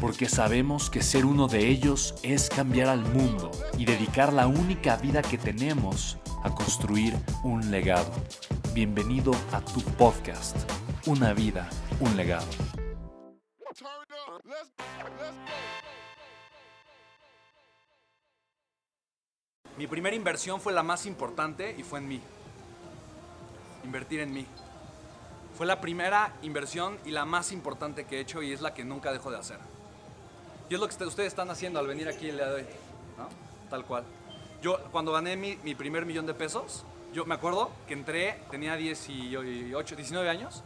porque sabemos que ser uno de ellos es cambiar al mundo y dedicar la única vida que tenemos a construir un legado. Bienvenido a tu podcast, Una vida, un legado. Mi primera inversión fue la más importante y fue en mí. Invertir en mí. Fue la primera inversión y la más importante que he hecho y es la que nunca dejo de hacer. Y es lo que ustedes están haciendo al venir aquí el día de hoy, ¿no? Tal cual. Yo, cuando gané mi, mi, primer millón de pesos, yo me acuerdo que entré, tenía 18, 19 años,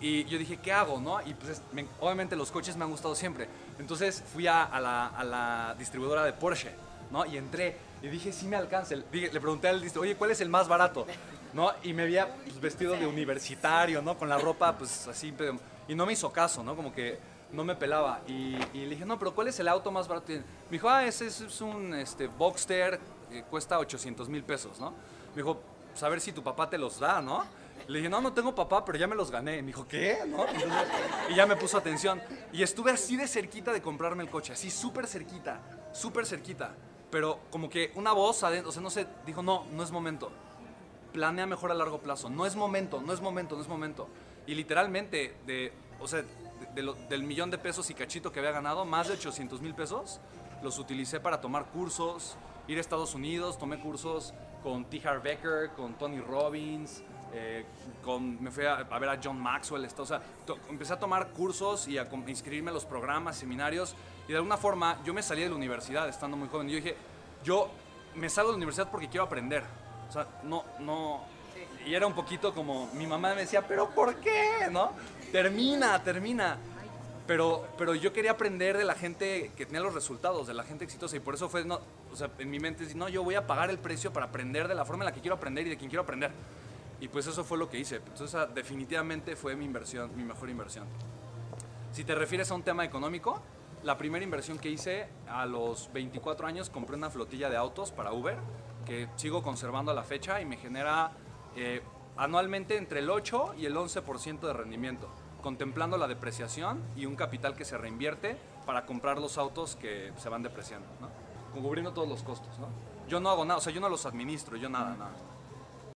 y yo dije, ¿qué hago, no? Y pues, obviamente los coches me han gustado siempre. Entonces fui a, a, la, a la, distribuidora de Porsche, ¿no? Y entré, y dije, sí me alcanza. Le pregunté al distribuidor, oye, ¿cuál es el más barato? ¿No? Y me veía pues, vestido de universitario, ¿no? Con la ropa, pues así, y no me hizo caso, ¿no? Como que no me pelaba. Y, le dije, no, pero ¿cuál es el auto más barato? Me dijo, ah, ese es un este, Boxster, eh, cuesta 800 mil pesos, ¿no? Me dijo, pues a ver si tu papá te los da, ¿no? Le dije, no, no tengo papá, pero ya me los gané. Me dijo, ¿qué? ¿No? y ya me puso atención. Y estuve así de cerquita de comprarme el coche, así súper cerquita, súper cerquita. Pero como que una voz adentro, o sea, no sé, dijo, no, no es momento. Planea mejor a largo plazo. No es momento, no es momento, no es momento. Y literalmente, de, o sea, del millón de pesos y cachito que había ganado, más de 800 mil pesos, los utilicé para tomar cursos, ir a Estados Unidos, tomé cursos con T. Harv Becker, con Tony Robbins, eh, con, me fui a, ver a John Maxwell, o sea, empecé a tomar cursos y a inscribirme a los programas, seminarios, y de alguna forma yo me salí de la universidad estando muy joven. Y yo dije, yo me salgo de la universidad porque quiero aprender. O sea, no, no, y era un poquito como, mi mamá me decía, pero ¿por qué? ¿No? Termina, termina. Pero, pero yo quería aprender de la gente que tenía los resultados, de la gente exitosa. Y por eso fue, no, o sea, en mi mente, no, yo voy a pagar el precio para aprender de la forma en la que quiero aprender y de quien quiero aprender. Y pues eso fue lo que hice. Entonces, definitivamente fue mi inversión, mi mejor inversión. Si te refieres a un tema económico, la primera inversión que hice a los 24 años, compré una flotilla de autos para Uber, que sigo conservando a la fecha y me genera eh, anualmente entre el 8 y el 11% de rendimiento, contemplando la depreciación y un capital que se reinvierte para comprar los autos que se van depreciando, ¿no? cubriendo todos los costos. ¿no? Yo no hago nada, o sea, yo no los administro, yo nada, nada.